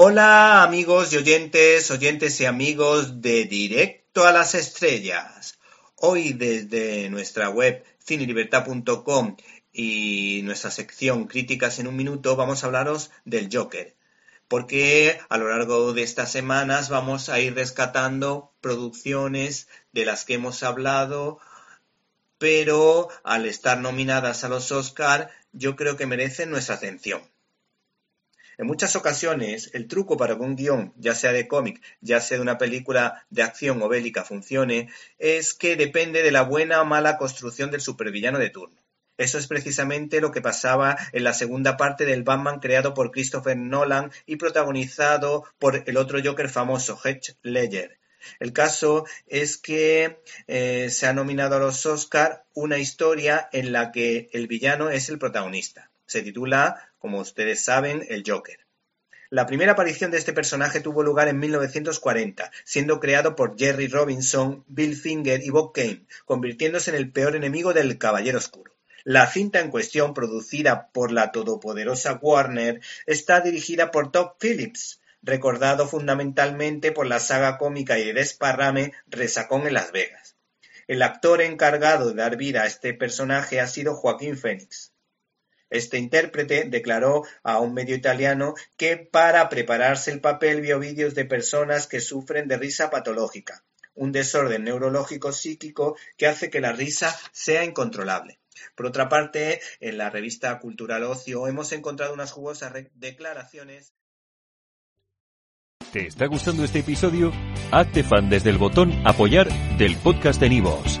Hola amigos y oyentes, oyentes y amigos de Directo a las Estrellas. Hoy desde nuestra web cinelibertad.com y nuestra sección Críticas en un Minuto vamos a hablaros del Joker. Porque a lo largo de estas semanas vamos a ir rescatando producciones de las que hemos hablado, pero al estar nominadas a los Oscar yo creo que merecen nuestra atención. En muchas ocasiones, el truco para que un guion, ya sea de cómic, ya sea de una película de acción o bélica, funcione, es que depende de la buena o mala construcción del supervillano de turno. Eso es precisamente lo que pasaba en la segunda parte del Batman creado por Christopher Nolan y protagonizado por el otro Joker famoso, Heath Ledger. El caso es que eh, se ha nominado a los Oscar una historia en la que el villano es el protagonista. Se titula como ustedes saben, el Joker. La primera aparición de este personaje tuvo lugar en 1940, siendo creado por Jerry Robinson, Bill Finger y Bob Kane, convirtiéndose en el peor enemigo del Caballero Oscuro. La cinta en cuestión, producida por la todopoderosa Warner, está dirigida por Todd Phillips, recordado fundamentalmente por la saga cómica y de desparrame Resacón en Las Vegas. El actor encargado de dar vida a este personaje ha sido Joaquín Phoenix. Este intérprete declaró a un medio italiano que para prepararse el papel vio vídeos de personas que sufren de risa patológica, un desorden neurológico psíquico que hace que la risa sea incontrolable. Por otra parte, en la revista Cultural Ocio hemos encontrado unas jugosas declaraciones. ¿Te está gustando este episodio? Hazte fan desde el botón apoyar del podcast de Nivos.